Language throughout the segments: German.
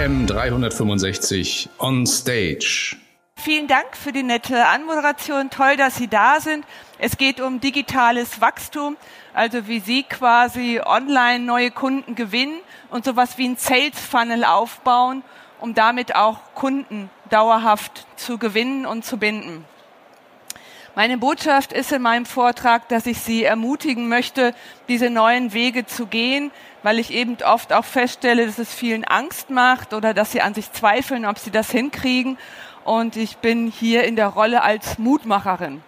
AM 365 on stage. Vielen Dank für die nette Anmoderation. Toll, dass Sie da sind. Es geht um digitales Wachstum, also wie Sie quasi online neue Kunden gewinnen und sowas wie ein Sales Funnel aufbauen, um damit auch Kunden dauerhaft zu gewinnen und zu binden. Meine Botschaft ist in meinem Vortrag, dass ich Sie ermutigen möchte, diese neuen Wege zu gehen, weil ich eben oft auch feststelle, dass es vielen Angst macht oder dass sie an sich zweifeln, ob sie das hinkriegen. Und ich bin hier in der Rolle als Mutmacherin.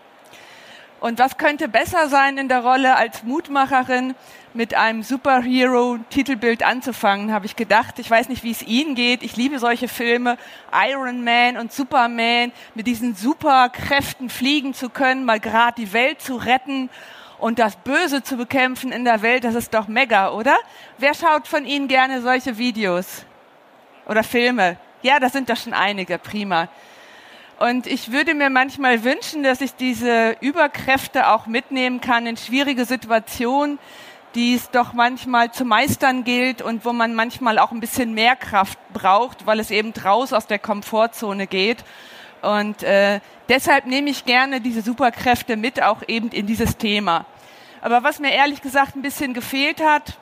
Und was könnte besser sein in der Rolle als Mutmacherin, mit einem Superhero-Titelbild anzufangen, habe ich gedacht. Ich weiß nicht, wie es Ihnen geht. Ich liebe solche Filme. Iron Man und Superman, mit diesen Superkräften fliegen zu können, mal gerade die Welt zu retten und das Böse zu bekämpfen in der Welt, das ist doch mega, oder? Wer schaut von Ihnen gerne solche Videos oder Filme? Ja, das sind doch schon einige, prima. Und ich würde mir manchmal wünschen, dass ich diese Überkräfte auch mitnehmen kann in schwierige Situationen, die es doch manchmal zu meistern gilt und wo man manchmal auch ein bisschen mehr Kraft braucht, weil es eben raus aus der Komfortzone geht. Und äh, deshalb nehme ich gerne diese Superkräfte mit, auch eben in dieses Thema. Aber was mir ehrlich gesagt ein bisschen gefehlt hat,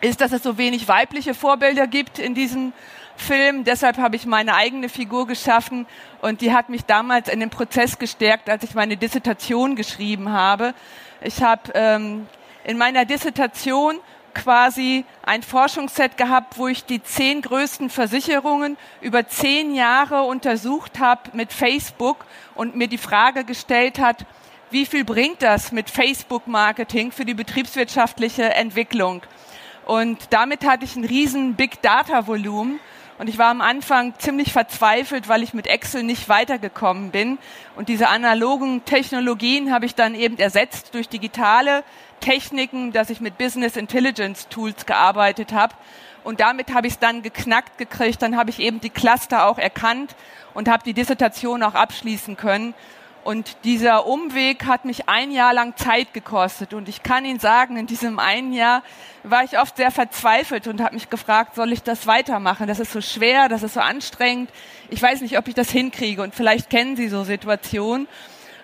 ist, dass es so wenig weibliche Vorbilder gibt in diesem Film. Deshalb habe ich meine eigene Figur geschaffen und die hat mich damals in dem Prozess gestärkt, als ich meine Dissertation geschrieben habe. Ich habe ähm, in meiner Dissertation quasi ein Forschungsset gehabt, wo ich die zehn größten Versicherungen über zehn Jahre untersucht habe mit Facebook und mir die Frage gestellt hat, wie viel bringt das mit Facebook-Marketing für die betriebswirtschaftliche Entwicklung? Und damit hatte ich ein riesen Big Data-Volumen und ich war am Anfang ziemlich verzweifelt, weil ich mit Excel nicht weitergekommen bin. Und diese analogen Technologien habe ich dann eben ersetzt durch digitale Techniken, dass ich mit Business Intelligence Tools gearbeitet habe. Und damit habe ich es dann geknackt gekriegt. Dann habe ich eben die Cluster auch erkannt und habe die Dissertation auch abschließen können. Und dieser Umweg hat mich ein Jahr lang Zeit gekostet. Und ich kann Ihnen sagen, in diesem einen Jahr war ich oft sehr verzweifelt und habe mich gefragt, soll ich das weitermachen? Das ist so schwer, das ist so anstrengend. Ich weiß nicht, ob ich das hinkriege. Und vielleicht kennen Sie so Situationen.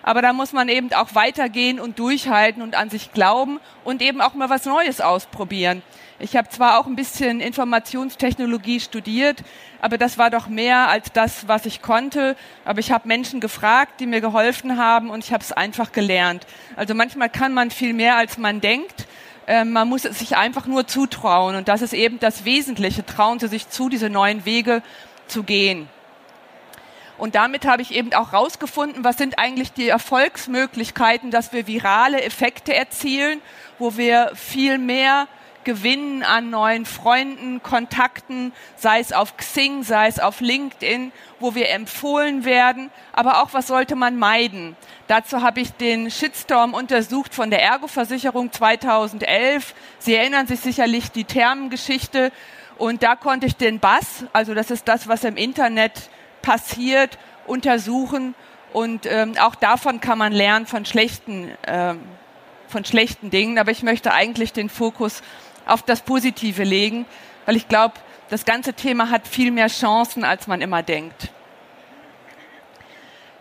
Aber da muss man eben auch weitergehen und durchhalten und an sich glauben und eben auch mal was Neues ausprobieren. Ich habe zwar auch ein bisschen Informationstechnologie studiert, aber das war doch mehr als das, was ich konnte. Aber ich habe Menschen gefragt, die mir geholfen haben und ich habe es einfach gelernt. Also manchmal kann man viel mehr, als man denkt. Ähm, man muss es sich einfach nur zutrauen und das ist eben das Wesentliche. Trauen Sie sich zu, diese neuen Wege zu gehen. Und damit habe ich eben auch rausgefunden, was sind eigentlich die Erfolgsmöglichkeiten, dass wir virale Effekte erzielen, wo wir viel mehr gewinnen an neuen Freunden, Kontakten, sei es auf Xing, sei es auf LinkedIn, wo wir empfohlen werden. Aber auch, was sollte man meiden? Dazu habe ich den Shitstorm untersucht von der Ergo-Versicherung 2011. Sie erinnern sich sicherlich die Thermengeschichte. Und da konnte ich den Bass, also das ist das, was im Internet passiert, untersuchen. Und ähm, auch davon kann man lernen von schlechten, ähm, von schlechten Dingen. Aber ich möchte eigentlich den Fokus auf das Positive legen, weil ich glaube, das ganze Thema hat viel mehr Chancen, als man immer denkt.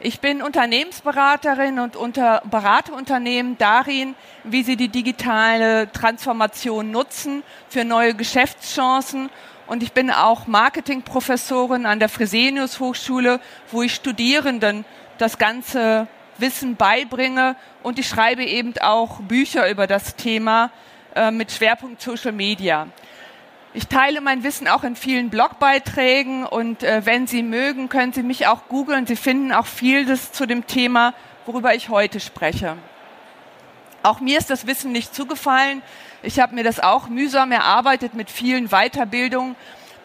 Ich bin Unternehmensberaterin und unter, berate Unternehmen darin, wie sie die digitale Transformation nutzen für neue Geschäftschancen. Und ich bin auch Marketingprofessorin an der Fresenius Hochschule, wo ich Studierenden das ganze Wissen beibringe. Und ich schreibe eben auch Bücher über das Thema, äh, mit Schwerpunkt Social Media. Ich teile mein Wissen auch in vielen Blogbeiträgen und äh, wenn Sie mögen, können Sie mich auch googeln. Sie finden auch vieles zu dem Thema, worüber ich heute spreche. Auch mir ist das Wissen nicht zugefallen. Ich habe mir das auch mühsam erarbeitet mit vielen Weiterbildungen.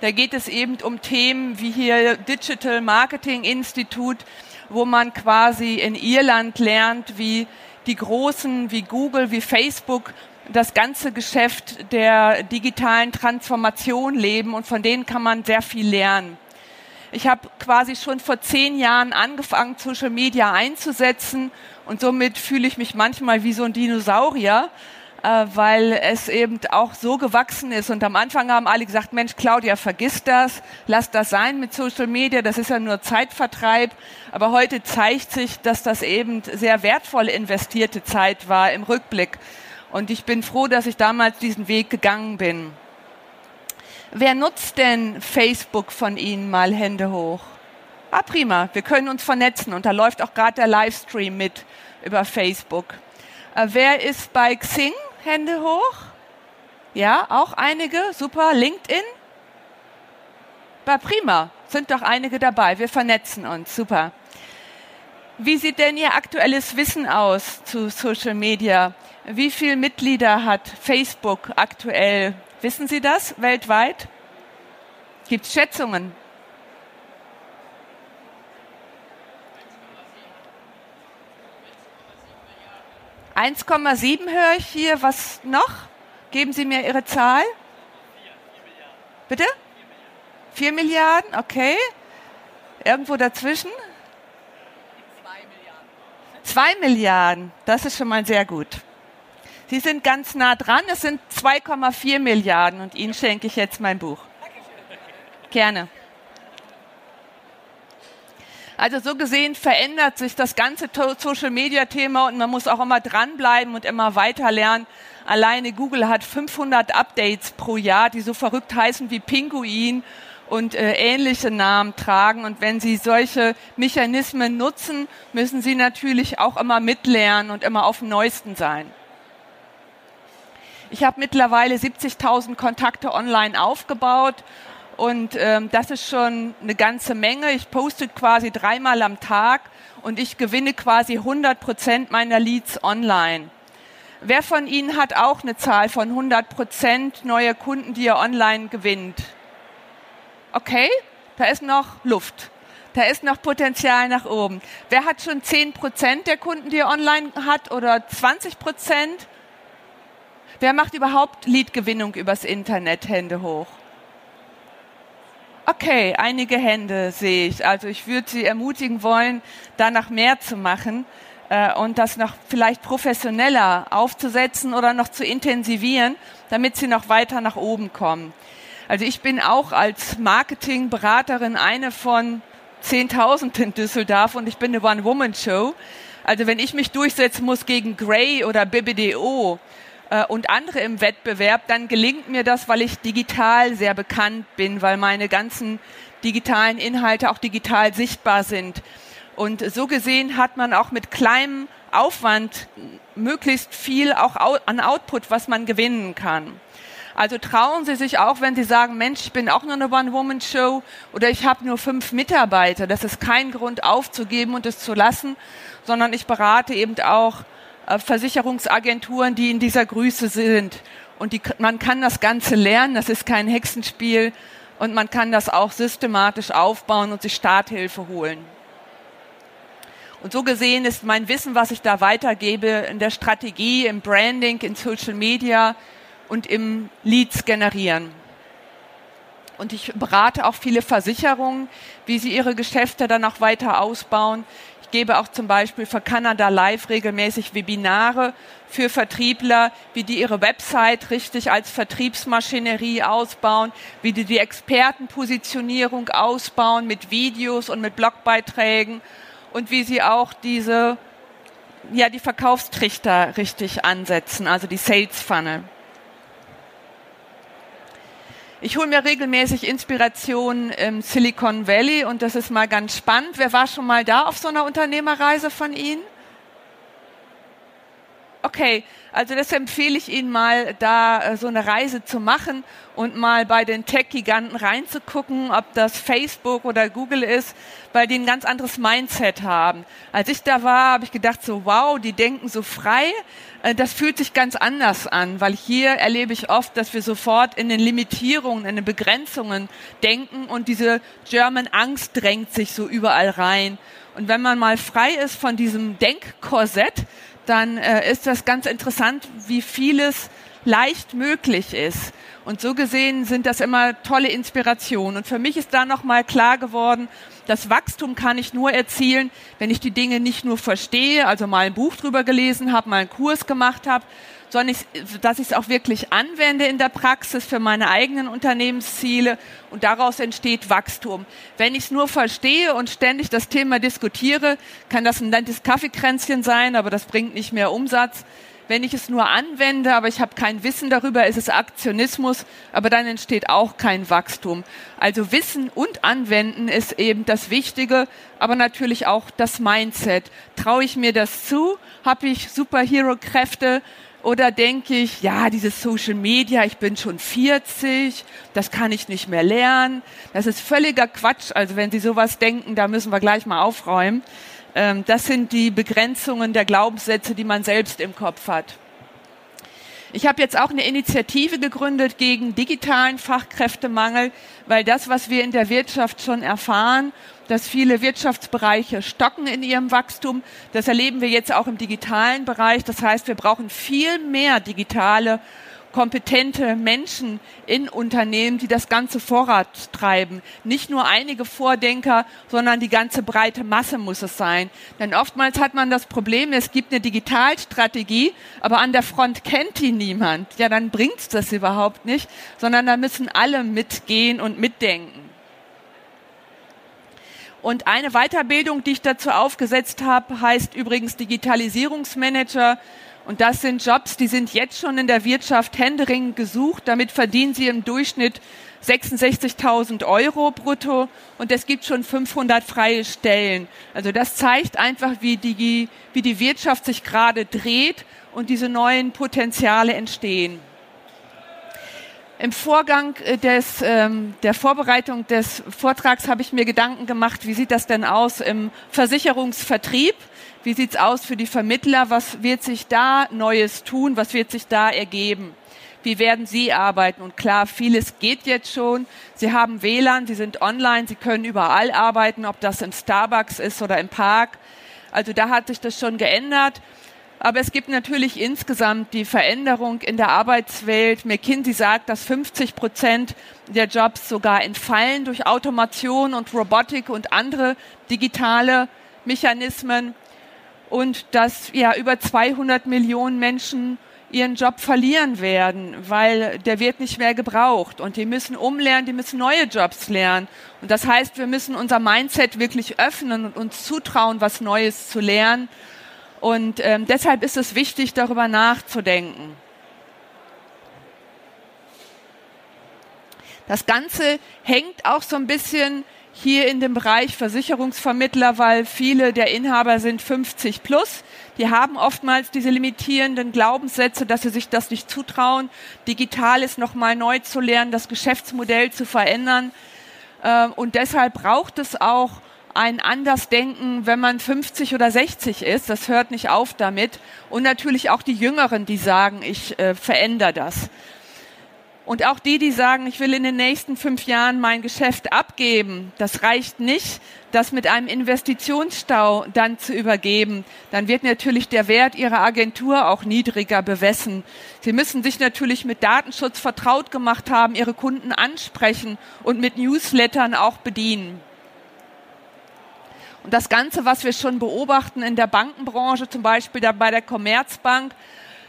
Da geht es eben um Themen wie hier Digital Marketing Institute, wo man quasi in Irland lernt, wie die Großen wie Google, wie Facebook das ganze Geschäft der digitalen Transformation leben und von denen kann man sehr viel lernen. Ich habe quasi schon vor zehn Jahren angefangen, Social Media einzusetzen und somit fühle ich mich manchmal wie so ein Dinosaurier. Äh, weil es eben auch so gewachsen ist. Und am Anfang haben alle gesagt, Mensch, Claudia, vergiss das, lass das sein mit Social Media, das ist ja nur Zeitvertreib. Aber heute zeigt sich, dass das eben sehr wertvoll investierte Zeit war im Rückblick. Und ich bin froh, dass ich damals diesen Weg gegangen bin. Wer nutzt denn Facebook von Ihnen mal Hände hoch? Ah, prima, wir können uns vernetzen und da läuft auch gerade der Livestream mit über Facebook. Äh, wer ist bei Xing? Hände hoch. Ja, auch einige. Super. LinkedIn? War prima. Sind doch einige dabei. Wir vernetzen uns. Super. Wie sieht denn Ihr aktuelles Wissen aus zu Social Media? Wie viele Mitglieder hat Facebook aktuell? Wissen Sie das weltweit? Gibt es Schätzungen? 1,7 höre ich hier. Was noch? Geben Sie mir Ihre Zahl. Bitte? 4 Milliarden, okay. Irgendwo dazwischen? 2 Milliarden, das ist schon mal sehr gut. Sie sind ganz nah dran, es sind 2,4 Milliarden und Ihnen schenke ich jetzt mein Buch. Gerne. Also so gesehen verändert sich das ganze Social-Media-Thema und man muss auch immer dranbleiben und immer weiter lernen. Alleine Google hat 500 Updates pro Jahr, die so verrückt heißen wie Pinguin und äh, ähnliche Namen tragen. Und wenn Sie solche Mechanismen nutzen, müssen Sie natürlich auch immer mitlernen und immer auf dem Neuesten sein. Ich habe mittlerweile 70.000 Kontakte online aufgebaut und ähm, das ist schon eine ganze Menge. Ich poste quasi dreimal am Tag und ich gewinne quasi 100 Prozent meiner Leads online. Wer von Ihnen hat auch eine Zahl von 100 Prozent neuer Kunden, die er online gewinnt? Okay, da ist noch Luft. Da ist noch Potenzial nach oben. Wer hat schon 10 Prozent der Kunden, die er online hat oder 20 Prozent? Wer macht überhaupt Leadgewinnung übers Internet? Hände hoch. Okay, einige Hände sehe ich. Also ich würde Sie ermutigen wollen, danach mehr zu machen äh, und das noch vielleicht professioneller aufzusetzen oder noch zu intensivieren, damit Sie noch weiter nach oben kommen. Also ich bin auch als Marketingberaterin eine von 10.000 in Düsseldorf und ich bin eine One-Woman-Show. Also wenn ich mich durchsetzen muss gegen Grey oder BBDO, äh, und andere im Wettbewerb, dann gelingt mir das, weil ich digital sehr bekannt bin, weil meine ganzen digitalen Inhalte auch digital sichtbar sind. Und so gesehen hat man auch mit kleinem Aufwand möglichst viel auch an Output, was man gewinnen kann. Also trauen Sie sich auch, wenn Sie sagen, Mensch, ich bin auch nur eine One-Woman-Show oder ich habe nur fünf Mitarbeiter. Das ist kein Grund aufzugeben und es zu lassen, sondern ich berate eben auch Versicherungsagenturen, die in dieser Größe sind. Und die, man kann das Ganze lernen, das ist kein Hexenspiel und man kann das auch systematisch aufbauen und sich Starthilfe holen. Und so gesehen ist mein Wissen, was ich da weitergebe, in der Strategie, im Branding, in Social Media und im Leads generieren. Und ich berate auch viele Versicherungen, wie sie ihre Geschäfte dann auch weiter ausbauen, gebe auch zum Beispiel für Kanada Live regelmäßig Webinare für Vertriebler, wie die ihre Website richtig als Vertriebsmaschinerie ausbauen, wie die die Expertenpositionierung ausbauen mit Videos und mit Blogbeiträgen und wie sie auch diese ja die Verkaufstrichter richtig ansetzen, also die Sales Funnel. Ich hole mir regelmäßig Inspiration im Silicon Valley und das ist mal ganz spannend. Wer war schon mal da auf so einer Unternehmerreise von Ihnen? Okay, also das empfehle ich Ihnen mal, da äh, so eine Reise zu machen und mal bei den Tech-Giganten reinzugucken, ob das Facebook oder Google ist, weil die ein ganz anderes Mindset haben. Als ich da war, habe ich gedacht so, wow, die denken so frei. Äh, das fühlt sich ganz anders an, weil hier erlebe ich oft, dass wir sofort in den Limitierungen, in den Begrenzungen denken und diese German Angst drängt sich so überall rein. Und wenn man mal frei ist von diesem Denkkorsett, dann äh, ist das ganz interessant, wie vieles leicht möglich ist. Und so gesehen sind das immer tolle Inspirationen. Und für mich ist da nochmal klar geworden, das Wachstum kann ich nur erzielen, wenn ich die Dinge nicht nur verstehe, also mal ein Buch drüber gelesen habe, mal einen Kurs gemacht habe, sondern ich, dass ich es auch wirklich anwende in der Praxis für meine eigenen Unternehmensziele und daraus entsteht Wachstum. Wenn ich es nur verstehe und ständig das Thema diskutiere, kann das ein nettes Kaffeekränzchen sein, aber das bringt nicht mehr Umsatz. Wenn ich es nur anwende, aber ich habe kein Wissen darüber, ist es Aktionismus, aber dann entsteht auch kein Wachstum. Also Wissen und Anwenden ist eben das Wichtige, aber natürlich auch das Mindset. Traue ich mir das zu? Habe ich Superhero-Kräfte? Oder denke ich, ja, dieses Social Media, ich bin schon 40, das kann ich nicht mehr lernen. Das ist völliger Quatsch. Also wenn Sie sowas denken, da müssen wir gleich mal aufräumen. Ähm, das sind die Begrenzungen der Glaubenssätze, die man selbst im Kopf hat. Ich habe jetzt auch eine Initiative gegründet gegen digitalen Fachkräftemangel, weil das, was wir in der Wirtschaft schon erfahren, dass viele Wirtschaftsbereiche stocken in ihrem Wachstum, das erleben wir jetzt auch im digitalen Bereich. Das heißt, wir brauchen viel mehr digitale kompetente Menschen in Unternehmen, die das Ganze vorantreiben. Nicht nur einige Vordenker, sondern die ganze breite Masse muss es sein. Denn oftmals hat man das Problem, es gibt eine Digitalstrategie, aber an der Front kennt die niemand. Ja, dann bringt's das überhaupt nicht, sondern da müssen alle mitgehen und mitdenken. Und eine Weiterbildung, die ich dazu aufgesetzt habe, heißt übrigens Digitalisierungsmanager. Und das sind Jobs, die sind jetzt schon in der Wirtschaft händeringend gesucht. Damit verdienen sie im Durchschnitt 66.000 Euro brutto und es gibt schon 500 freie Stellen. Also das zeigt einfach, wie die, wie die Wirtschaft sich gerade dreht und diese neuen Potenziale entstehen. Im Vorgang äh, des, ähm, der Vorbereitung des Vortrags habe ich mir Gedanken gemacht, wie sieht das denn aus im Versicherungsvertrieb? Wie sieht's aus für die Vermittler? Was wird sich da Neues tun? Was wird sich da ergeben? Wie werden Sie arbeiten? Und klar, vieles geht jetzt schon. Sie haben WLAN, Sie sind online, Sie können überall arbeiten, ob das im Starbucks ist oder im Park. Also da hat sich das schon geändert. Aber es gibt natürlich insgesamt die Veränderung in der Arbeitswelt. McKinsey sagt, dass 50 Prozent der Jobs sogar entfallen durch Automation und Robotik und andere digitale Mechanismen und dass ja über 200 Millionen Menschen ihren Job verlieren werden, weil der wird nicht mehr gebraucht und die müssen umlernen, die müssen neue Jobs lernen. Und das heißt, wir müssen unser Mindset wirklich öffnen und uns zutrauen, was Neues zu lernen. Und ähm, deshalb ist es wichtig, darüber nachzudenken. Das Ganze hängt auch so ein bisschen hier in dem Bereich Versicherungsvermittler, weil viele der Inhaber sind 50 plus. Die haben oftmals diese limitierenden Glaubenssätze, dass sie sich das nicht zutrauen, Digitales nochmal neu zu lernen, das Geschäftsmodell zu verändern. Ähm, und deshalb braucht es auch ein Andersdenken, wenn man 50 oder 60 ist. Das hört nicht auf damit. Und natürlich auch die Jüngeren, die sagen, ich äh, verändere das. Und auch die, die sagen, ich will in den nächsten fünf Jahren mein Geschäft abgeben, das reicht nicht, das mit einem Investitionsstau dann zu übergeben. Dann wird natürlich der Wert ihrer Agentur auch niedriger bewessen. Sie müssen sich natürlich mit Datenschutz vertraut gemacht haben, ihre Kunden ansprechen und mit Newslettern auch bedienen. Und das Ganze, was wir schon beobachten in der Bankenbranche, zum Beispiel bei der Commerzbank,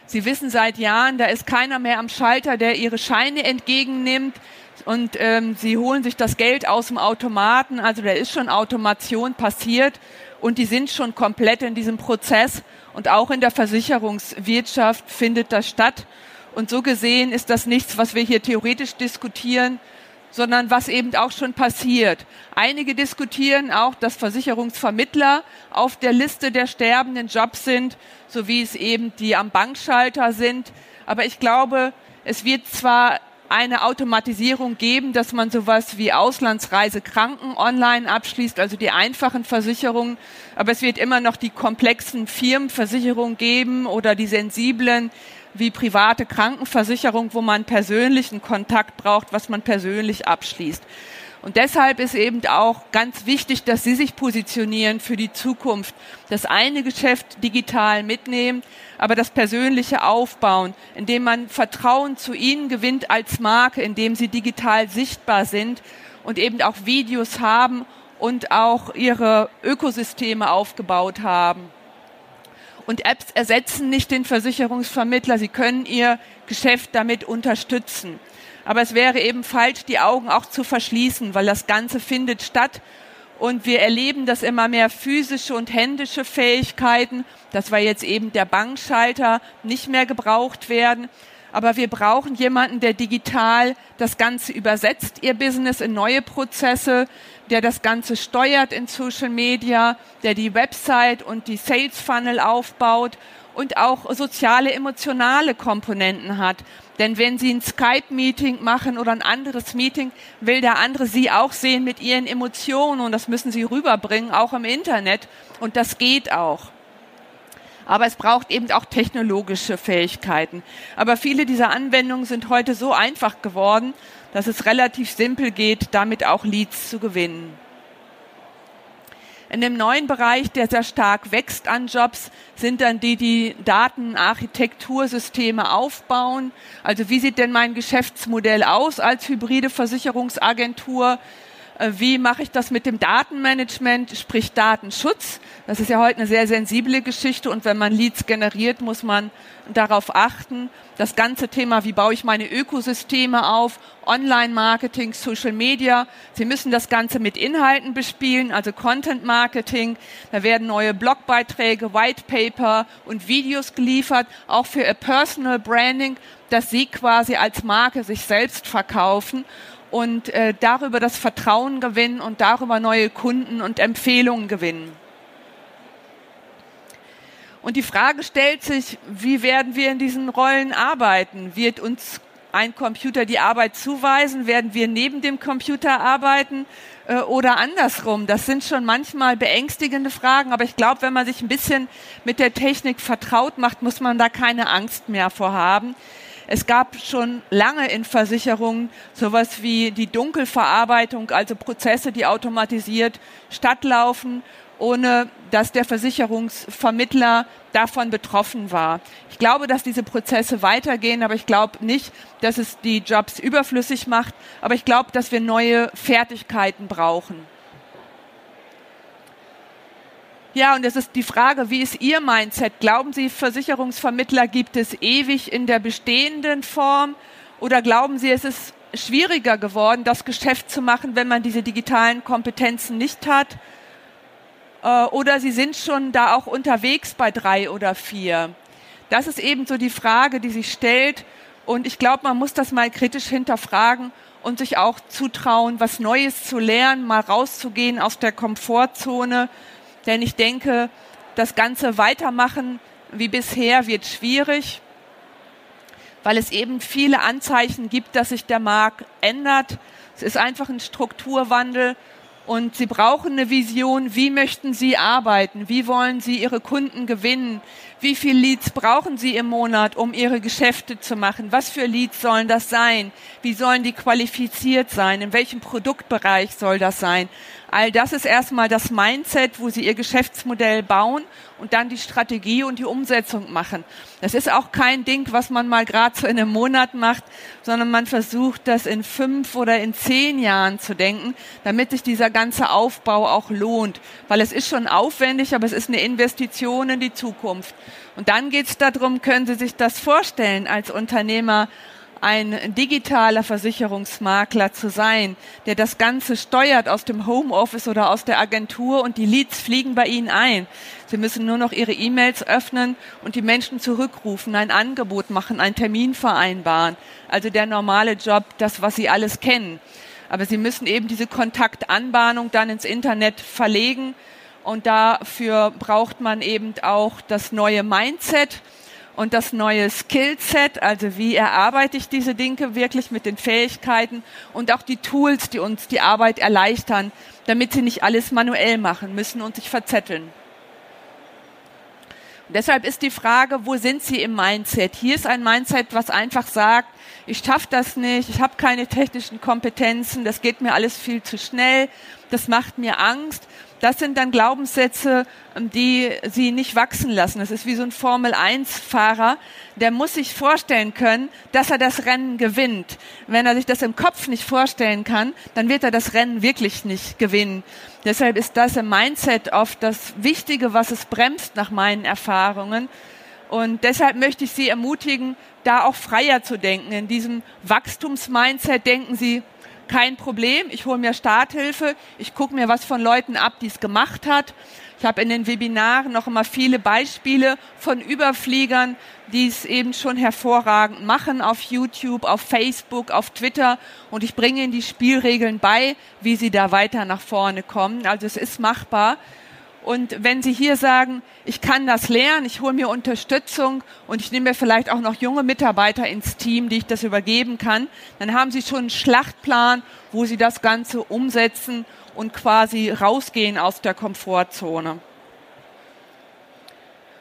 Sie wissen seit Jahren, da ist keiner mehr am Schalter, der ihre Scheine entgegennimmt und ähm, sie holen sich das Geld aus dem Automaten. Also da ist schon Automation passiert und die sind schon komplett in diesem Prozess und auch in der Versicherungswirtschaft findet das statt. Und so gesehen ist das nichts, was wir hier theoretisch diskutieren, sondern was eben auch schon passiert. Einige diskutieren auch, dass Versicherungsvermittler auf der Liste der sterbenden Jobs sind, so wie es eben die am Bankschalter sind. Aber ich glaube, es wird zwar eine Automatisierung geben, dass man sowas wie Auslandsreise Kranken online abschließt, also die einfachen Versicherungen, aber es wird immer noch die komplexen Firmenversicherungen geben oder die sensiblen, wie private Krankenversicherung, wo man persönlichen Kontakt braucht, was man persönlich abschließt. Und deshalb ist eben auch ganz wichtig, dass Sie sich positionieren für die Zukunft. Das eine Geschäft digital mitnehmen, aber das persönliche aufbauen, indem man Vertrauen zu Ihnen gewinnt als Marke, indem Sie digital sichtbar sind und eben auch Videos haben und auch Ihre Ökosysteme aufgebaut haben. Und Apps ersetzen nicht den Versicherungsvermittler, sie können ihr Geschäft damit unterstützen. Aber es wäre eben falsch, die Augen auch zu verschließen, weil das Ganze findet statt. Und wir erleben, dass immer mehr physische und händische Fähigkeiten, das war jetzt eben der Bankschalter, nicht mehr gebraucht werden. Aber wir brauchen jemanden, der digital das Ganze übersetzt, ihr Business in neue Prozesse, der das Ganze steuert in Social Media, der die Website und die Sales Funnel aufbaut und auch soziale, emotionale Komponenten hat. Denn wenn Sie ein Skype-Meeting machen oder ein anderes Meeting, will der andere Sie auch sehen mit Ihren Emotionen und das müssen Sie rüberbringen, auch im Internet. Und das geht auch. Aber es braucht eben auch technologische Fähigkeiten. Aber viele dieser Anwendungen sind heute so einfach geworden, dass es relativ simpel geht, damit auch Leads zu gewinnen. In dem neuen Bereich, der sehr stark wächst an Jobs, sind dann die, die Datenarchitektursysteme aufbauen. Also wie sieht denn mein Geschäftsmodell aus als hybride Versicherungsagentur? Äh, wie mache ich das mit dem Datenmanagement, sprich Datenschutz? Das ist ja heute eine sehr sensible Geschichte und wenn man Leads generiert, muss man darauf achten. Das ganze Thema, wie baue ich meine Ökosysteme auf, Online-Marketing, Social Media. Sie müssen das Ganze mit Inhalten bespielen, also Content-Marketing. Da werden neue Blogbeiträge, White Paper und Videos geliefert, auch für Personal Branding, dass Sie quasi als Marke sich selbst verkaufen und äh, darüber das Vertrauen gewinnen und darüber neue Kunden und Empfehlungen gewinnen. Und die Frage stellt sich, wie werden wir in diesen Rollen arbeiten? Wird uns ein Computer die Arbeit zuweisen? Werden wir neben dem Computer arbeiten äh, oder andersrum? Das sind schon manchmal beängstigende Fragen, aber ich glaube, wenn man sich ein bisschen mit der Technik vertraut macht, muss man da keine Angst mehr vorhaben. Es gab schon lange in Versicherungen sowas wie die Dunkelverarbeitung, also Prozesse, die automatisiert stattlaufen ohne dass der Versicherungsvermittler davon betroffen war. Ich glaube, dass diese Prozesse weitergehen, aber ich glaube nicht, dass es die Jobs überflüssig macht, aber ich glaube, dass wir neue Fertigkeiten brauchen. Ja, und es ist die Frage, wie ist Ihr Mindset? Glauben Sie, Versicherungsvermittler gibt es ewig in der bestehenden Form? Oder glauben Sie, es ist schwieriger geworden, das Geschäft zu machen, wenn man diese digitalen Kompetenzen nicht hat? Äh, oder sie sind schon da auch unterwegs bei drei oder vier. Das ist eben so die Frage, die sich stellt. Und ich glaube, man muss das mal kritisch hinterfragen und sich auch zutrauen, was Neues zu lernen, mal rauszugehen aus der Komfortzone. Denn ich denke, das ganze Weitermachen wie bisher wird schwierig, weil es eben viele Anzeichen gibt, dass sich der Markt ändert. Es ist einfach ein Strukturwandel und Sie brauchen eine Vision, wie möchten Sie arbeiten, wie wollen Sie Ihre Kunden gewinnen, wie viele Leads brauchen Sie im Monat, um Ihre Geschäfte zu machen, was für Leads sollen das sein, wie sollen die qualifiziert sein, in welchem Produktbereich soll das sein. All das ist erstmal das Mindset, wo Sie Ihr Geschäftsmodell bauen und dann die Strategie und die Umsetzung machen. Das ist auch kein Ding, was man mal gerade so in einem Monat macht, sondern man versucht, das in fünf oder in zehn Jahren zu denken, damit sich dieser ganze Aufbau auch lohnt. Weil es ist schon aufwendig, aber es ist eine Investition in die Zukunft. Und dann geht es darum, können Sie sich das vorstellen als Unternehmer, ein digitaler Versicherungsmakler zu sein, der das Ganze steuert aus dem Homeoffice oder aus der Agentur und die Leads fliegen bei Ihnen ein. Sie müssen nur noch Ihre E-Mails öffnen und die Menschen zurückrufen, ein Angebot machen, einen Termin vereinbaren. Also der normale Job, das, was Sie alles kennen. Aber Sie müssen eben diese Kontaktanbahnung dann ins Internet verlegen und dafür braucht man eben auch das neue Mindset und das neue Skillset, also wie erarbeite ich diese Dinge wirklich mit den Fähigkeiten und auch die Tools, die uns die Arbeit erleichtern, damit sie nicht alles manuell machen müssen und sich verzetteln. Deshalb ist die Frage, wo sind Sie im Mindset? Hier ist ein Mindset, was einfach sagt, ich schaffe das nicht, ich habe keine technischen Kompetenzen, das geht mir alles viel zu schnell, das macht mir Angst Das sind dann Glaubenssätze, die sie nicht wachsen lassen. Das ist wie so ein Formel-1-Fahrer, der muss sich vorstellen können, dass er das Rennen gewinnt. Wenn er sich das im Kopf nicht vorstellen kann, dann wird er das Rennen wirklich nicht gewinnen. Deshalb ist das im Mindset oft das Wichtige, was es bremst nach meinen Erfahrungen. Und deshalb möchte ich Sie ermutigen, da auch freier zu denken. In diesem Wachstumsmindset denken Sie, kein Problem, ich hole mir Starthilfe, ich gucke mir was von Leuten ab, die es gemacht hat. Ich habe in den Webinaren noch immer viele Beispiele von Überfliegern, die es eben schon hervorragend machen auf YouTube, auf Facebook, auf Twitter und ich bringe ihnen die Spielregeln bei, wie sie da weiter nach vorne kommen. Also es ist machbar und wenn Sie hier sagen, ich kann das lernen, ich hole mir Unterstützung und ich nehme mir vielleicht auch noch junge Mitarbeiter ins Team, die ich das übergeben kann, dann haben Sie schon einen Schlachtplan, wo Sie das Ganze umsetzen und quasi rausgehen aus der Komfortzone.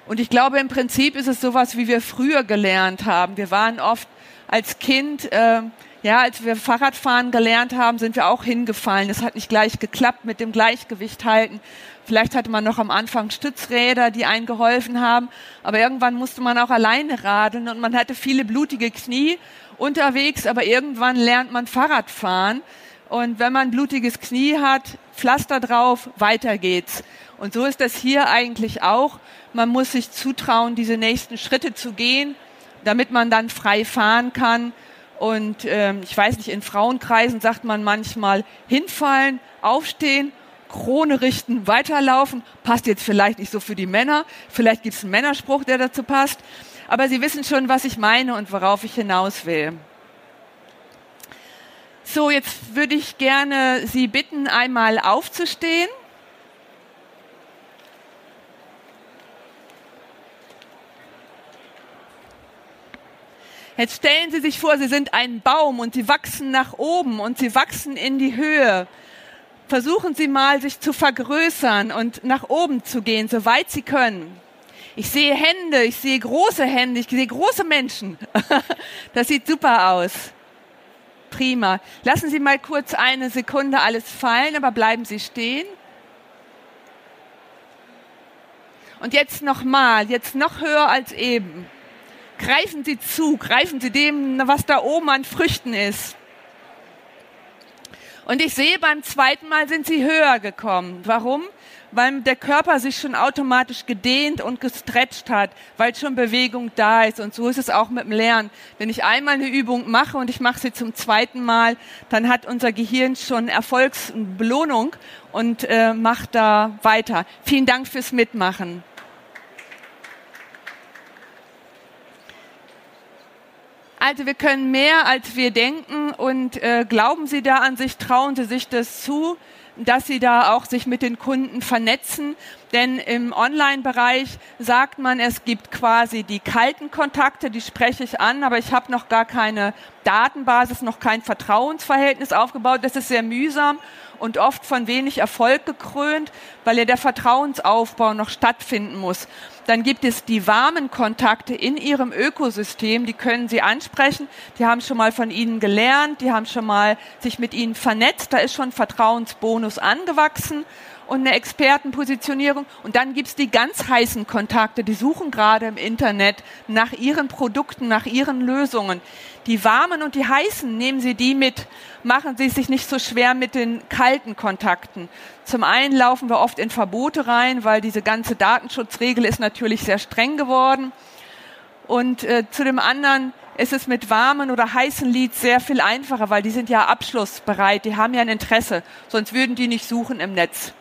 Und ich glaube, im Prinzip ist es sowas, wie wir früher gelernt haben. Wir waren oft als Kind äh, ja, als wir Fahrradfahren gelernt haben, sind wir auch hingefallen. Es hat nicht gleich geklappt mit dem Gleichgewicht halten. Vielleicht hatte man noch am Anfang Stützräder, die einen geholfen haben. Aber irgendwann musste man auch alleine radeln und man hatte viele blutige Knie unterwegs. Aber irgendwann lernt man Fahrradfahren. Und wenn man blutiges Knie hat, Pflaster drauf, weiter geht's. Und so ist das hier eigentlich auch. Man muss sich zutrauen, diese nächsten Schritte zu gehen, damit man dann frei fahren kann und ähm, ich weiß nicht, in Frauenkreisen sagt man manchmal hinfallen, aufstehen, Krone richten, weiterlaufen. Passt jetzt vielleicht nicht so für die Männer. Vielleicht gibt es einen Männerspruch, der dazu passt. Aber Sie wissen schon, was ich meine und worauf ich hinaus will. So, jetzt würde ich gerne Sie bitten, einmal aufzustehen. Jetzt stellen Sie sich vor, Sie sind ein Baum und Sie wachsen nach oben und Sie wachsen in die Höhe. Versuchen Sie mal, sich zu vergrößern und nach oben zu gehen, soweit Sie können. Ich sehe Hände, ich sehe große Hände, ich sehe große Menschen. Das sieht super aus. Prima. Lassen Sie mal kurz eine Sekunde alles fallen, aber bleiben Sie stehen. Und jetzt nochmal, jetzt noch höher als eben. Greifen Sie zu, greifen Sie dem, was da oben an Früchten ist. Und ich sehe, beim zweiten Mal sind Sie höher gekommen. Warum? Weil der Körper sich schon automatisch gedehnt und gestretcht hat, weil schon Bewegung da ist. Und so ist es auch mit dem Lernen. Wenn ich einmal eine Übung mache und ich mache sie zum zweiten Mal, dann hat unser Gehirn schon Erfolgsbelohnung und äh, macht da weiter. Vielen Dank fürs Mitmachen. Also wir können mehr, als wir denken und äh, glauben Sie da an sich, trauen Sie sich das zu, dass Sie da auch sich mit den Kunden vernetzen. Denn im Online-Bereich sagt man, es gibt quasi die kalten Kontakte, die spreche ich an, aber ich habe noch gar keine Datenbasis, noch kein Vertrauensverhältnis aufgebaut. Das ist sehr mühsam und oft von wenig Erfolg gekrönt, weil ja der Vertrauensaufbau noch stattfinden muss. Dann gibt es die warmen Kontakte in Ihrem Ökosystem, die können Sie ansprechen. Die haben schon mal von Ihnen gelernt, die haben schon mal sich mit Ihnen vernetzt, da ist schon Vertrauensbonus angewachsen und eine Expertenpositionierung. Und dann gibt's die ganz heißen Kontakte, die suchen gerade im Internet nach ihren Produkten, nach ihren Lösungen. Die warmen und die heißen, nehmen Sie die mit. Machen Sie sich nicht so schwer mit den kalten Kontakten. Zum einen laufen wir oft in Verbote rein, weil diese ganze Datenschutzregel ist natürlich sehr streng geworden. Und äh, zu dem anderen ist es mit warmen oder heißen Leads sehr viel einfacher, weil die sind ja abschlussbereit, die haben ja ein Interesse, sonst würden die nicht suchen im Netz.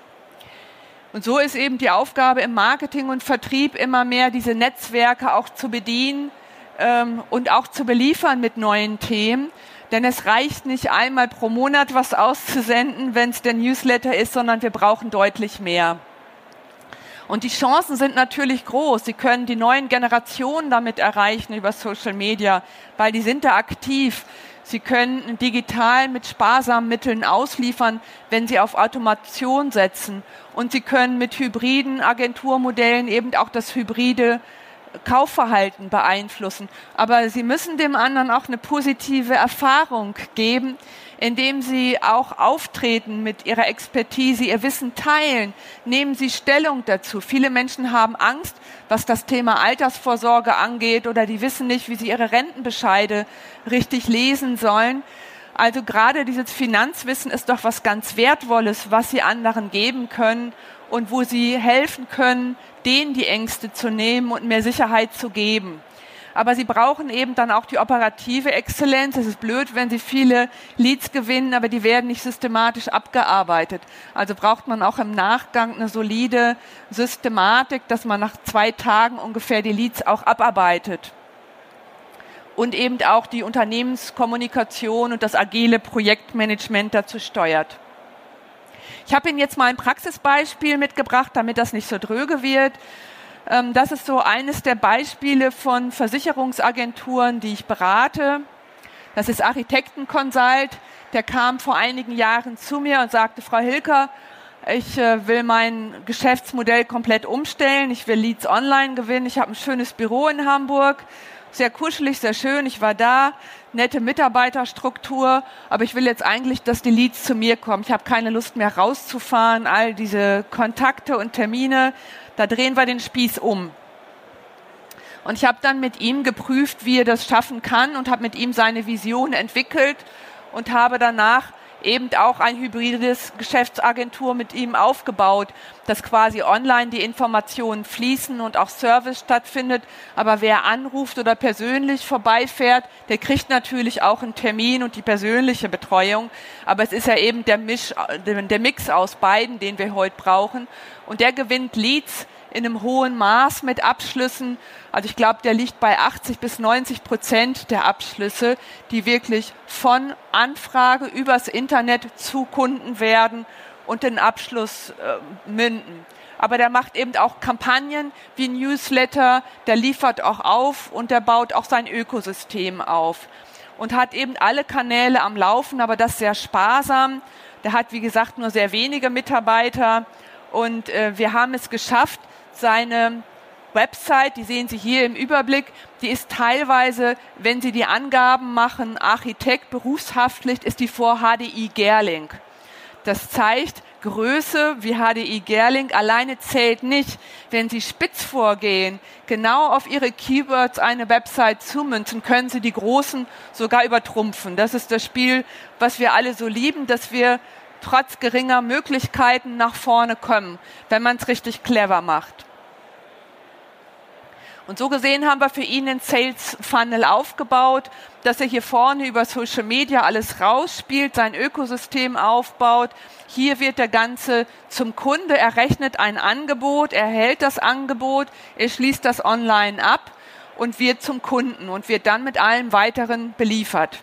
Und so ist eben die Aufgabe im Marketing und Vertrieb immer mehr, diese Netzwerke auch zu bedienen ähm, und auch zu beliefern mit neuen Themen. Denn es reicht nicht einmal pro Monat was auszusenden, wenn es der Newsletter ist, sondern wir brauchen deutlich mehr. Und die Chancen sind natürlich groß. Sie können die neuen Generationen damit erreichen über Social Media, weil die sind da aktiv. Sie können digital mit sparsamen Mitteln ausliefern, wenn Sie auf Automation setzen. Und Sie können mit hybriden Agenturmodellen eben auch das hybride Kaufverhalten beeinflussen. Aber Sie müssen dem anderen auch eine positive Erfahrung geben, indem sie auch auftreten mit ihrer Expertise, ihr Wissen teilen, nehmen sie Stellung dazu. Viele Menschen haben Angst, was das Thema Altersvorsorge angeht oder die wissen nicht, wie sie ihre Rentenbescheide richtig lesen sollen. Also gerade dieses Finanzwissen ist doch was ganz Wertvolles, was sie anderen geben können und wo sie helfen können, denen die Ängste zu nehmen und mehr Sicherheit zu geben. Aber sie brauchen eben dann auch die operative Exzellenz. Es ist blöd, wenn sie viele Leads gewinnen, aber die werden nicht systematisch abgearbeitet. Also braucht man auch im Nachgang eine solide Systematik, dass man nach zwei Tagen ungefähr die Leads auch abarbeitet und eben auch die Unternehmenskommunikation und das agile Projektmanagement dazu steuert. Ich habe Ihnen jetzt mal ein Praxisbeispiel mitgebracht, damit das nicht so dröge wird. Ähm, das ist so eines der Beispiele von Versicherungsagenturen, die ich berate. Das ist Architektenconsult. Der kam vor einigen Jahren zu mir und sagte, Frau Hilker, ich äh, will mein Geschäftsmodell komplett umstellen. Ich will Leads online gewinnen. Ich habe ein schönes Büro in Hamburg sehr kuschelig, sehr schön. Ich war da, nette Mitarbeiterstruktur, aber ich will jetzt eigentlich, dass die Leads zu mir kommen. Ich habe keine Lust mehr rauszufahren, all diese Kontakte und Termine. Da drehen wir den Spieß um. Und ich habe dann mit ihm geprüft, wie er das schaffen kann und habe mit ihm seine Vision entwickelt und habe danach eben auch ein hybrides Geschäftsagentur mit ihm aufgebaut, dass quasi online die Informationen fließen und auch Service stattfindet. Aber wer anruft oder persönlich vorbeifährt, der kriegt natürlich auch einen Termin und die persönliche Betreuung. Aber es ist ja eben der, Misch, der Mix aus beiden, den wir heute brauchen. Und der gewinnt Leads in einem hohen Maß mit Abschlüssen. Also ich glaube, der liegt bei 80 bis 90 Prozent der Abschlüsse, die wirklich von Anfrage übers Internet zu Kunden werden und den Abschluss äh, münden. Aber der macht eben auch Kampagnen wie Newsletter, der liefert auch auf und der baut auch sein Ökosystem auf und hat eben alle Kanäle am Laufen, aber das sehr sparsam. Der hat, wie gesagt, nur sehr wenige Mitarbeiter und äh, wir haben es geschafft, seine Website, die sehen Sie hier im Überblick, die ist teilweise, wenn Sie die Angaben machen, Architekt, Berufshaftpflicht, ist die vor HDI Gerling. Das zeigt, Größe wie HDI Gerling alleine zählt nicht. Wenn Sie spitz vorgehen, genau auf Ihre Keywords eine Website zumünzen, können Sie die Großen sogar übertrumpfen. Das ist das Spiel, was wir alle so lieben, dass wir trotz geringer Möglichkeiten nach vorne kommen, wenn man es richtig clever macht. Und so gesehen haben wir für ihn einen Sales Funnel aufgebaut, dass er hier vorne über Social Media alles rausspielt, sein Ökosystem aufbaut. Hier wird der Ganze zum Kunde, er rechnet ein Angebot, er hält das Angebot, er schließt das online ab und wird zum Kunden und wird dann mit allem weiteren beliefert.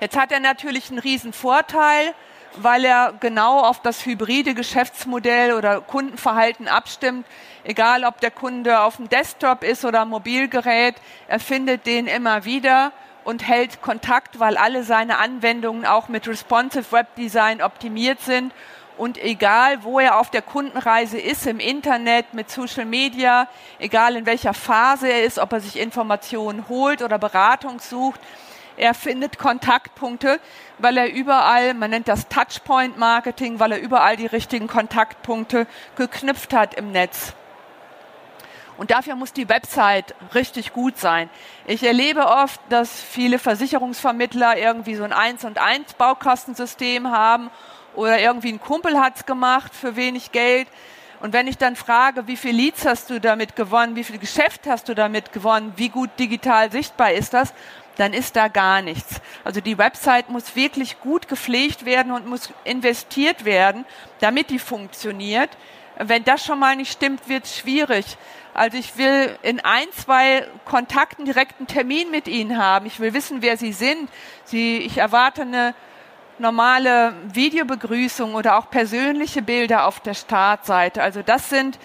Jetzt hat er natürlich einen riesen Vorteil, weil er genau auf das hybride Geschäftsmodell oder Kundenverhalten abstimmt. Egal, ob der Kunde auf dem Desktop ist oder Mobilgerät, er findet den immer wieder und hält Kontakt, weil alle seine Anwendungen auch mit Responsive Web Design optimiert sind. Und egal, wo er auf der Kundenreise ist, im Internet, mit Social Media, egal in welcher Phase er ist, ob er sich Informationen holt oder Beratung sucht, er findet Kontaktpunkte, weil er überall, man nennt das Touchpoint Marketing, weil er überall die richtigen Kontaktpunkte geknüpft hat im Netz. Und dafür muss die Website richtig gut sein. Ich erlebe oft, dass viele Versicherungsvermittler irgendwie so ein Eins und Eins Baukastensystem haben oder irgendwie ein Kumpel hat's gemacht für wenig Geld. Und wenn ich dann frage, wie viel Leads hast du damit gewonnen, wie viel Geschäft hast du damit gewonnen, wie gut digital sichtbar ist das, dann ist da gar nichts. Also die Website muss wirklich gut gepflegt werden und muss investiert werden, damit die funktioniert. Wenn das schon mal nicht stimmt, wird es schwierig. Also ich will in ein, zwei Kontakten direkt einen Termin mit Ihnen haben. Ich will wissen, wer Sie sind. Sie, ich erwarte eine normale Videobegrüßung oder auch persönliche Bilder auf der Startseite. Also das sind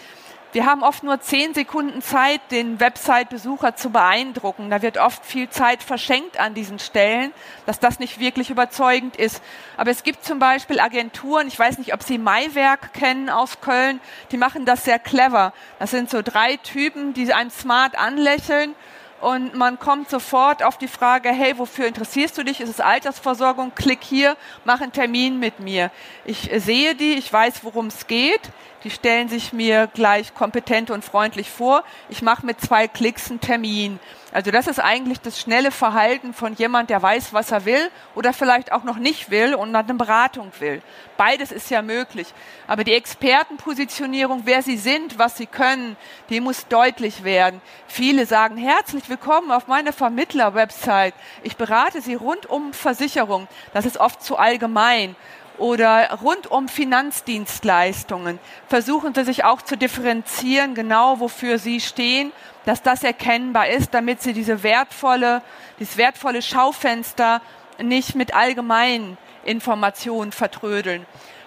wir haben oft nur zehn Sekunden Zeit, den Website-Besucher zu beeindrucken. Da wird oft viel Zeit verschenkt an diesen Stellen, dass das nicht wirklich überzeugend ist. Aber es gibt zum Beispiel Agenturen, ich weiß nicht, ob Sie Maiwerk kennen aus Köln, die machen das sehr clever. Das sind so drei Typen, die einem smart anlächeln und man kommt sofort auf die Frage, hey, wofür interessierst du dich? Ist es Altersversorgung? Klick hier, mach einen Termin mit mir. Ich sehe die, ich weiß, worum es geht. Die stellen sich mir gleich kompetent und freundlich vor. Ich mache mit zwei Klicks einen Termin. Also das ist eigentlich das schnelle Verhalten von jemand, der weiß, was er will oder vielleicht auch noch nicht will und eine Beratung will. Beides ist ja möglich. Aber die Expertenpositionierung, wer sie sind, was sie können, die muss deutlich werden. Viele sagen, herzlich willkommen auf meiner Vermittler-Website. Ich berate Sie rund um Versicherung. Das ist oft zu allgemein oder rund um Finanzdienstleistungen. Versuchen Sie sich auch zu differenzieren, genau wofür Sie stehen, dass das erkennbar ist, damit Sie diese wertvolle, dieses wertvolle Schaufenster nicht mit allgemeinen Informationen vertrödeln.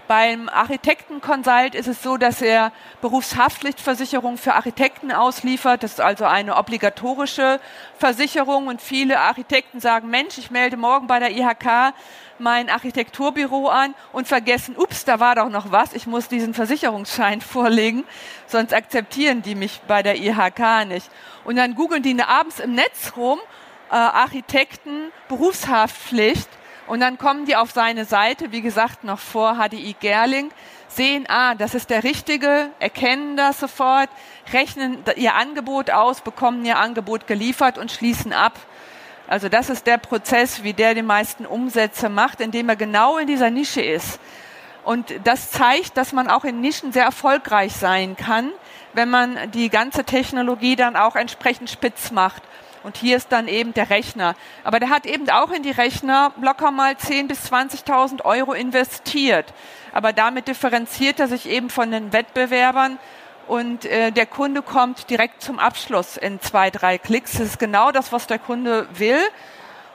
Beim Architektenconsult ist es so, dass er Berufshaftpflichtversicherung für Architekten ausliefert. Das ist also eine obligatorische Versicherung. Und viele Architekten sagen, Mensch, ich melde morgen bei der IHK mein Architekturbüro an und vergessen, ups, da war doch noch was, ich muss diesen Versicherungsschein vorlegen, sonst akzeptieren die mich bei der IHK nicht. Und dann googeln die abends im Netz rum, äh, Architekten, Berufshaftpflicht, und dann kommen die auf seine Seite, wie gesagt, noch vor HDI Gerling, sehen, ah, das ist der Richtige, erkennen das sofort, rechnen ihr Angebot aus, bekommen ihr Angebot geliefert und schließen ab. Also das ist der Prozess, wie der die meisten Umsätze macht, indem er genau in dieser Nische ist. Und das zeigt, dass man auch in Nischen sehr erfolgreich sein kann, wenn man die ganze Technologie dann auch entsprechend spitz macht. Und hier ist dann eben der Rechner. Aber der hat eben auch in die Rechner locker mal 10.000 bis 20.000 Euro investiert. Aber damit differenziert er sich eben von den Wettbewerbern und äh, der Kunde kommt direkt zum Abschluss in zwei, drei Klicks. Das ist genau das, was der Kunde will.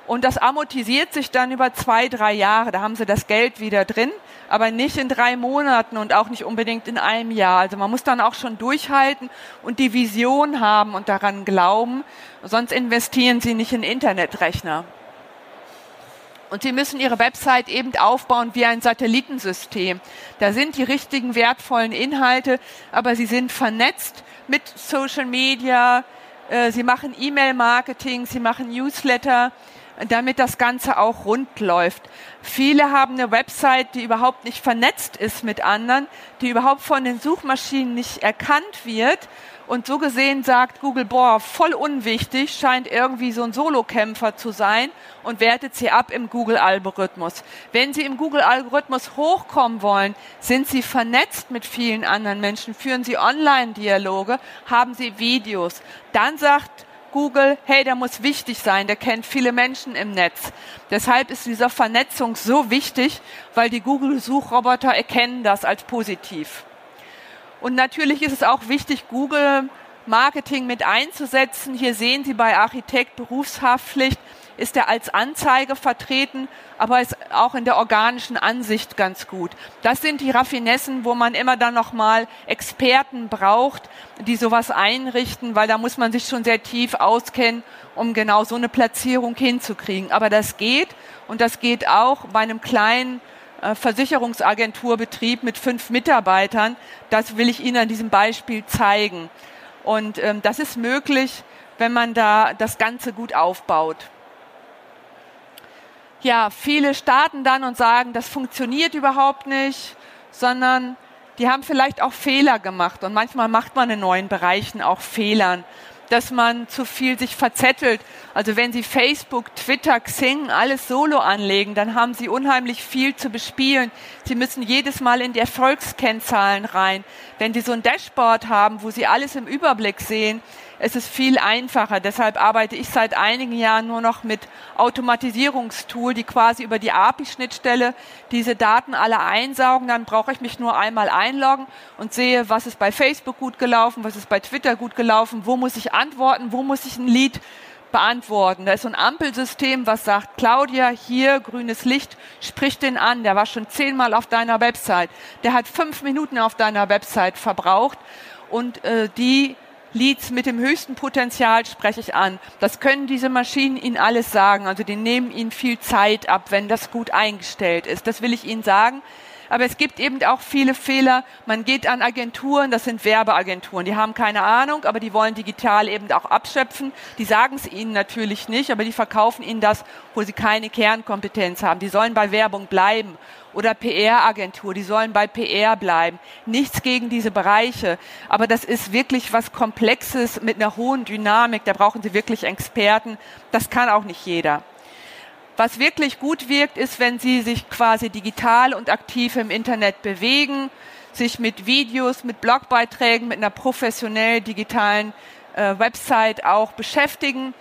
Und das amortisiert sich dann über zwei, drei Jahre. Da haben sie das Geld wieder drin, aber nicht in drei Monaten und auch nicht unbedingt in einem Jahr. Also man muss dann auch schon durchhalten und die Vision haben und daran glauben. Sonst investieren sie nicht in Internetrechner. Und Sie müssen Ihre Website eben aufbauen wie ein Satellitensystem. Da sind die richtigen wertvollen Inhalte, aber sie sind vernetzt mit Social Media. Äh, sie machen E-Mail-Marketing, Sie machen Newsletter, damit das Ganze auch rund läuft. Viele haben eine Website, die überhaupt nicht vernetzt ist mit anderen, die überhaupt von den Suchmaschinen nicht erkannt wird und so gesehen sagt Google, boah, voll unwichtig, scheint irgendwie so ein Solokämpfer zu sein und wertet sie ab im Google-Algorithmus. Wenn Sie im Google-Algorithmus hochkommen wollen, sind Sie vernetzt mit vielen anderen Menschen, führen Sie Online-Dialoge, haben Sie Videos. Dann sagt Google, hey, der muss wichtig sein, der kennt viele Menschen im Netz. Deshalb ist diese Vernetzung so wichtig, weil die Google-Suchroboter erkennen das als positiv. Und natürlich ist es auch wichtig, Google Marketing mit einzusetzen. Hier sehen Sie bei Architekt Berufshaftpflicht ist er als Anzeige vertreten, aber ist auch in der organischen Ansicht ganz gut. Das sind die Raffinessen, wo man immer dann nochmal Experten braucht, die sowas einrichten, weil da muss man sich schon sehr tief auskennen, um genau so eine Platzierung hinzukriegen. Aber das geht und das geht auch bei einem kleinen Versicherungsagenturbetrieb mit fünf Mitarbeitern. Das will ich Ihnen an diesem Beispiel zeigen. Und ähm, das ist möglich, wenn man da das Ganze gut aufbaut. Ja, viele starten dann und sagen, das funktioniert überhaupt nicht, sondern die haben vielleicht auch Fehler gemacht. Und manchmal macht man in neuen Bereichen auch Fehlern dass man zu viel sich verzettelt. Also wenn Sie Facebook, Twitter, Xing alles solo anlegen, dann haben Sie unheimlich viel zu bespielen. Sie müssen jedes Mal in die Erfolgskennzahlen rein. Wenn Sie so ein Dashboard haben, wo Sie alles im Überblick sehen, es ist viel einfacher. Deshalb arbeite ich seit einigen Jahren nur noch mit Automatisierungstool, die quasi über die API-Schnittstelle diese Daten alle einsaugen. Dann brauche ich mich nur einmal einloggen und sehe, was ist bei Facebook gut gelaufen, was ist bei Twitter gut gelaufen, wo muss ich antworten, wo muss ich ein Lied beantworten. Da ist so ein Ampelsystem, was sagt, Claudia, hier grünes Licht, sprich den an. Der war schon zehnmal auf deiner Website. Der hat fünf Minuten auf deiner Website verbraucht und äh, die Leads mit dem höchsten Potenzial spreche ich an. Das können diese Maschinen Ihnen alles sagen. Also die nehmen Ihnen viel Zeit ab, wenn das gut eingestellt ist. Das will ich Ihnen sagen. Aber es gibt eben auch viele Fehler. Man geht an Agenturen, das sind Werbeagenturen, die haben keine Ahnung, aber die wollen digital eben auch abschöpfen. Die sagen es ihnen natürlich nicht, aber die verkaufen ihnen das, wo sie keine Kernkompetenz haben. Die sollen bei Werbung bleiben oder PR-Agentur, die sollen bei PR bleiben. Nichts gegen diese Bereiche, aber das ist wirklich was Komplexes mit einer hohen Dynamik. Da brauchen Sie wirklich Experten. Das kann auch nicht jeder. Was wirklich gut wirkt, ist, wenn Sie sich quasi digital und aktiv im Internet bewegen, sich mit Videos, mit Blogbeiträgen, mit einer professionell digitalen äh, Website auch beschäftigen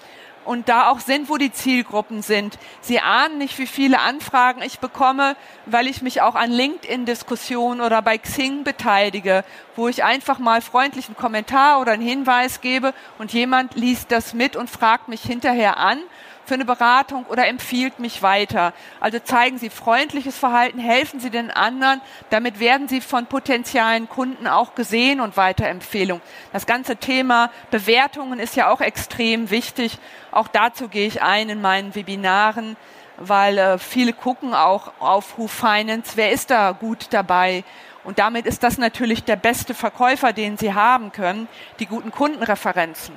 und da auch sind, wo die Zielgruppen sind. Sie ahnen nicht, wie viele Anfragen ich bekomme, weil ich mich auch an LinkedIn-Diskussionen oder bei Xing beteilige, wo ich einfach mal freundlichen Kommentar oder einen Hinweis gebe und jemand liest das mit und fragt mich hinterher an für eine Beratung oder empfiehlt mich weiter. Also zeigen Sie freundliches Verhalten, helfen Sie den anderen, damit werden Sie von potenziellen Kunden auch gesehen und Weiterempfehlung. Das ganze Thema Bewertungen ist ja auch extrem wichtig. Auch dazu gehe ich ein in meinen Webinaren, weil äh, viele gucken auch auf Who Finance, wer ist da gut dabei? Und damit ist das natürlich der beste Verkäufer, den Sie haben können, die guten Kundenreferenzen.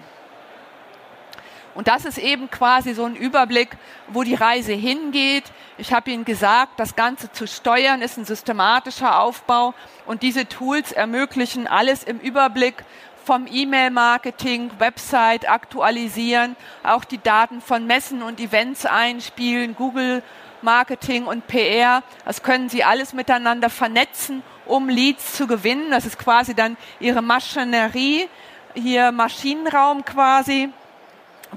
Und das ist eben quasi so ein Überblick, wo die Reise hingeht. Ich habe Ihnen gesagt, das Ganze zu steuern ist ein systematischer Aufbau und diese Tools ermöglichen alles im Überblick vom E-Mail-Marketing, Website aktualisieren, auch die Daten von Messen und Events einspielen, Google Marketing und PR. Das können Sie alles miteinander vernetzen, um Leads zu gewinnen. Das ist quasi dann Ihre Maschinerie, hier Maschinenraum quasi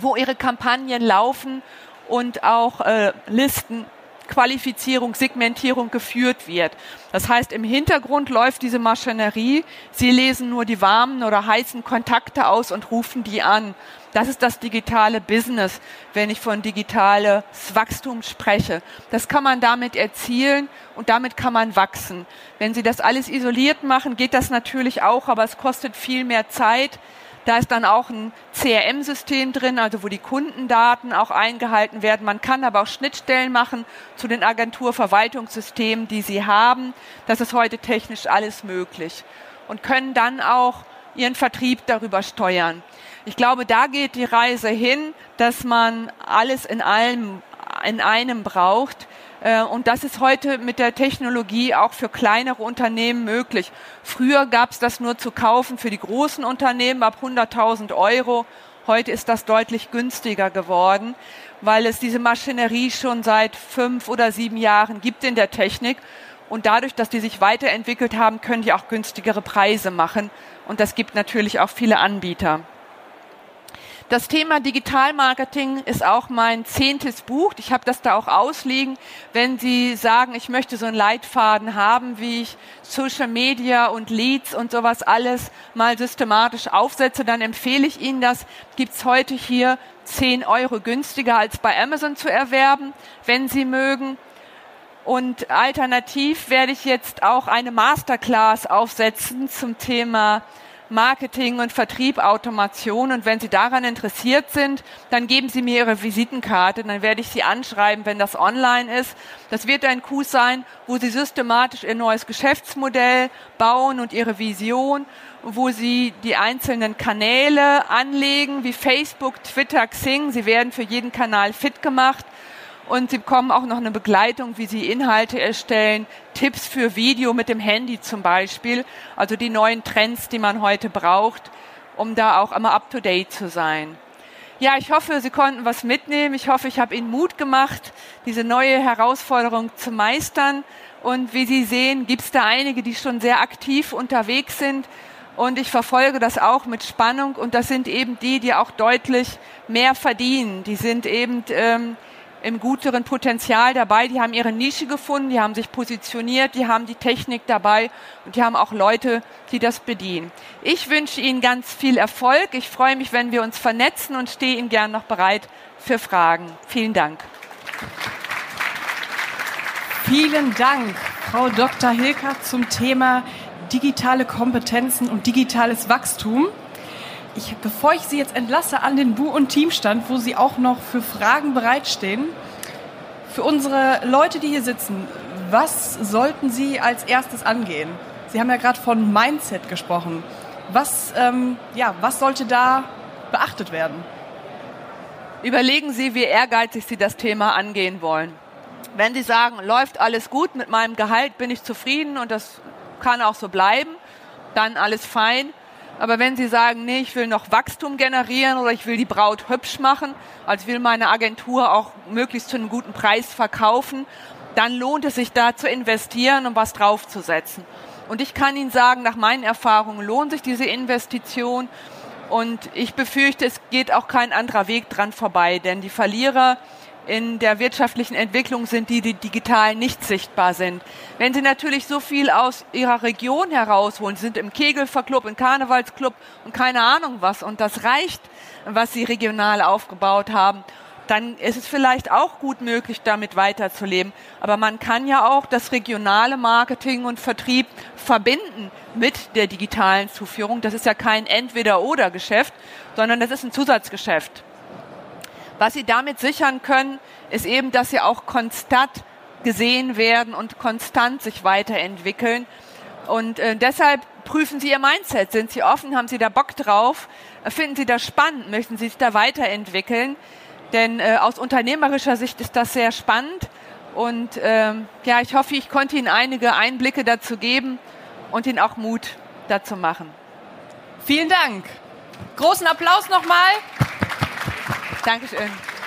wo ihre Kampagnen laufen und auch äh, Listen, Qualifizierung, Segmentierung geführt wird. Das heißt, im Hintergrund läuft diese Maschinerie. Sie lesen nur die warmen oder heißen Kontakte aus und rufen die an. Das ist das digitale Business, wenn ich von digitales Wachstum spreche. Das kann man damit erzielen und damit kann man wachsen. Wenn Sie das alles isoliert machen, geht das natürlich auch, aber es kostet viel mehr Zeit. Da ist dann auch ein CRM-System drin, also wo die Kundendaten auch eingehalten werden. Man kann aber auch Schnittstellen machen zu den Agenturverwaltungssystemen, die Sie haben. Das ist heute technisch alles möglich. Und können dann auch Ihren Vertrieb darüber steuern. Ich glaube, da geht die Reise hin, dass man alles in allem, in einem braucht. Äh, und das ist heute mit der Technologie auch für kleinere Unternehmen möglich. Früher gab es das nur zu kaufen für die großen Unternehmen ab 100.000 Euro. Heute ist das deutlich günstiger geworden, weil es diese Maschinerie schon seit fünf oder sieben Jahren gibt in der Technik. Und dadurch, dass die sich weiterentwickelt haben, können die auch günstigere Preise machen. Und das gibt natürlich auch viele Anbieter. Das Thema Digitalmarketing ist auch mein zehntes Buch. Ich habe das da auch ausliegen. Wenn Sie sagen, ich möchte so einen Leitfaden haben, wie ich Social Media und Leads und sowas alles mal systematisch aufsetze, dann empfehle ich Ihnen das. Gibt's heute hier zehn Euro günstiger als bei Amazon zu erwerben, wenn Sie mögen. Und alternativ werde ich jetzt auch eine Masterclass aufsetzen zum Thema Marketing und Vertrieb, Automation. Und wenn Sie daran interessiert sind, dann geben Sie mir Ihre Visitenkarte. Dann werde ich Sie anschreiben, wenn das online ist. Das wird ein Kurs sein, wo Sie systematisch Ihr neues Geschäftsmodell bauen und Ihre Vision, wo Sie die einzelnen Kanäle anlegen, wie Facebook, Twitter, Xing. Sie werden für jeden Kanal fit gemacht und sie bekommen auch noch eine Begleitung, wie sie Inhalte erstellen, Tipps für Video mit dem Handy zum Beispiel, also die neuen Trends, die man heute braucht, um da auch immer up-to-date zu sein. Ja, ich hoffe, Sie konnten was mitnehmen. Ich hoffe, ich habe Ihnen Mut gemacht, diese neue Herausforderung zu meistern. Und wie Sie sehen, gibt es da einige, die schon sehr aktiv unterwegs sind. Und ich verfolge das auch mit Spannung. Und das sind eben die, die auch deutlich mehr verdienen. Die sind eben ähm, im guteren Potenzial dabei. Die haben ihre Nische gefunden, die haben sich positioniert, die haben die Technik dabei und die haben auch Leute, die das bedienen. Ich wünsche Ihnen ganz viel Erfolg. Ich freue mich, wenn wir uns vernetzen und stehe Ihnen gern noch bereit für Fragen. Vielen Dank. Vielen Dank, Frau Dr. Hilker, zum Thema digitale Kompetenzen und digitales Wachstum. Ich, bevor ich Sie jetzt entlasse an den Bu- und Teamstand, wo Sie auch noch für Fragen bereitstehen, für unsere Leute, die hier sitzen, Was sollten Sie als erstes angehen? Sie haben ja gerade von Mindset gesprochen. Was, ähm, ja, was sollte da beachtet werden? Überlegen Sie, wie ehrgeizig Sie das Thema angehen wollen. Wenn Sie sagen, läuft alles gut, mit meinem Gehalt bin ich zufrieden und das kann auch so bleiben, dann alles fein. Aber wenn Sie sagen, nee, ich will noch Wachstum generieren oder ich will die Braut hübsch machen, also will meine Agentur auch möglichst zu einem guten Preis verkaufen, dann lohnt es sich da zu investieren und was draufzusetzen. Und ich kann Ihnen sagen, nach meinen Erfahrungen lohnt sich diese Investition. Und ich befürchte, es geht auch kein anderer Weg dran vorbei, denn die Verlierer in der wirtschaftlichen Entwicklung sind die, die digital nicht sichtbar sind. Wenn sie natürlich so viel aus ihrer Region herausholen, sind im Kegelverclub, im Karnevalsclub und keine Ahnung was, und das reicht, was sie regional aufgebaut haben, dann ist es vielleicht auch gut möglich, damit weiterzuleben. Aber man kann ja auch das regionale Marketing und Vertrieb verbinden mit der digitalen Zuführung. Das ist ja kein Entweder-oder-Geschäft, sondern das ist ein Zusatzgeschäft. Was Sie damit sichern können, ist eben, dass Sie auch konstant gesehen werden und konstant sich weiterentwickeln. Und äh, deshalb prüfen Sie Ihr Mindset. Sind Sie offen? Haben Sie da Bock drauf? Finden Sie das spannend? Möchten Sie sich da weiterentwickeln? Denn äh, aus unternehmerischer Sicht ist das sehr spannend. Und ähm, ja, ich hoffe, ich konnte Ihnen einige Einblicke dazu geben und Ihnen auch Mut dazu machen. Vielen Dank. Großen Applaus nochmal. Dankeschön.